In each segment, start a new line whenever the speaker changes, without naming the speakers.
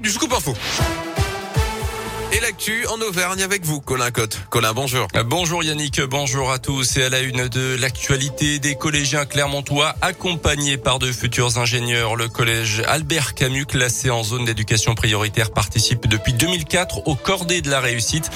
du scoop info. En Auvergne avec vous, Colin Cotte. Colin, bonjour.
Bonjour Yannick, bonjour à tous. Et à la une de l'actualité des collégiens clermontois accompagnés par de futurs ingénieurs. Le collège Albert Camus, classé en zone d'éducation prioritaire, participe depuis 2004 au cordé de la réussite.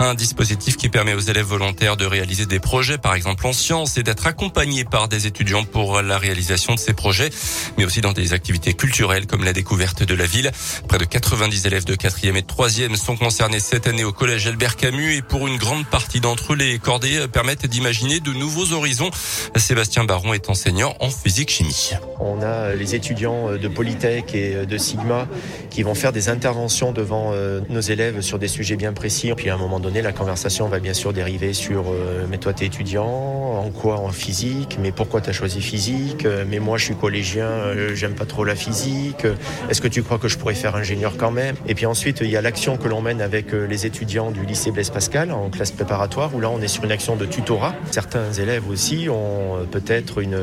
Un dispositif qui permet aux élèves volontaires de réaliser des projets, par exemple en sciences, et d'être accompagnés par des étudiants pour la réalisation de ces projets, mais aussi dans des activités culturelles comme la découverte de la ville. Près de 90 élèves de 4e et de 3e sont concernés cette année au collège Albert Camus et pour une grande partie d'entre eux, les cordées permettent d'imaginer de nouveaux horizons. Sébastien Baron est enseignant en physique-chimie.
On a les étudiants de Polytech et de Sigma qui vont faire des interventions devant euh, nos élèves sur des sujets bien précis. Puis à un moment donné, la conversation va bien sûr dériver sur euh, mais toi t'es étudiant, en quoi en physique, mais pourquoi t'as choisi physique, mais moi je suis collégien, euh, j'aime pas trop la physique, est-ce que tu crois que je pourrais faire ingénieur quand même? Et puis ensuite il y a l'action que l'on mène avec les étudiants du lycée Blaise Pascal en classe préparatoire où là on est sur une action de tutorat. Certains élèves aussi ont euh, peut-être une,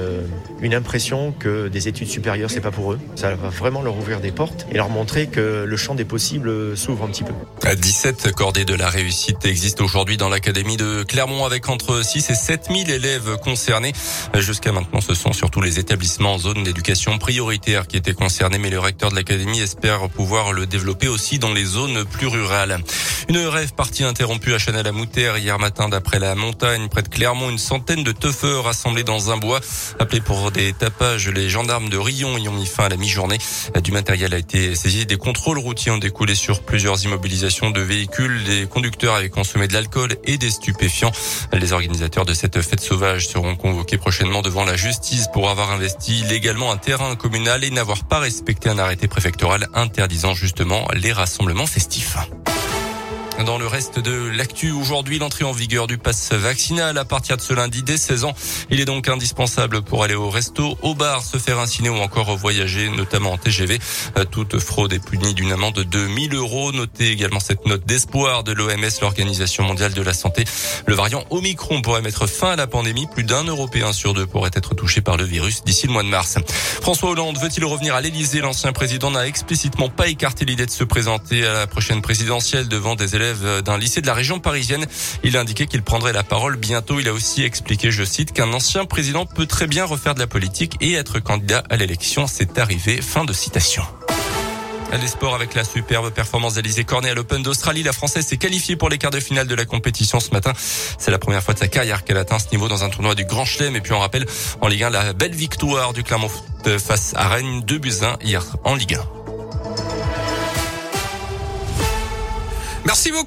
une impression que des études supérieures c'est pas pour eux. Ça va vraiment leur ouvrir des portes et leur montrer que le champ des possibles s'ouvre un petit peu.
17 cordées de la réussite existent aujourd'hui dans l'académie de Clermont avec entre 6 et 7 000 élèves concernés. Jusqu'à maintenant, ce sont surtout les établissements en zone d'éducation prioritaire qui étaient concernés, mais le recteur de l'académie espère pouvoir le développer aussi dans les zones plus rurales. Une rêve partie interrompue à Chanel-à-Moutère hier matin d'après la montagne près de. Une centaine de teufeurs rassemblés dans un bois. Appelés pour des tapages, les gendarmes de Rion y ont mis fin à la mi-journée. Du matériel a été saisi. Des contrôles routiers ont découlé sur plusieurs immobilisations de véhicules. Les conducteurs avaient consommé de l'alcool et des stupéfiants. Les organisateurs de cette fête sauvage seront convoqués prochainement devant la justice pour avoir investi illégalement un terrain communal et n'avoir pas respecté un arrêté préfectoral interdisant justement les rassemblements festifs. Dans le reste de l'actu, aujourd'hui, l'entrée en vigueur du pass vaccinal à partir de ce lundi dès 16 ans. Il est donc indispensable pour aller au resto, au bar, se faire inciner ou encore voyager, notamment en TGV. Euh, toute fraude est punie d'une amende de 1000 euros. Notez également cette note d'espoir de l'OMS, l'Organisation mondiale de la santé. Le variant Omicron pourrait mettre fin à la pandémie. Plus d'un Européen sur deux pourrait être touché par le virus d'ici le mois de mars. François Hollande veut-il revenir à l'Elysée L'ancien président n'a explicitement pas écarté l'idée de se présenter à la prochaine présidentielle devant des élèves d'un lycée de la région parisienne. Il a indiqué qu'il prendrait la parole bientôt. Il a aussi expliqué, je cite, qu'un ancien président peut très bien refaire de la politique et être candidat à l'élection. C'est arrivé. Fin de citation. Les sports avec la superbe performance d'Alizé Cornet à l'Open d'Australie. La Française s'est qualifiée pour les quarts de finale de la compétition ce matin. C'est la première fois de sa carrière qu'elle atteint ce niveau dans un tournoi du Grand Chelem. Et puis on rappelle en Ligue 1 la belle victoire du Clermont face à Rennes 2 buts 1 hier en Ligue 1.
Merci beaucoup.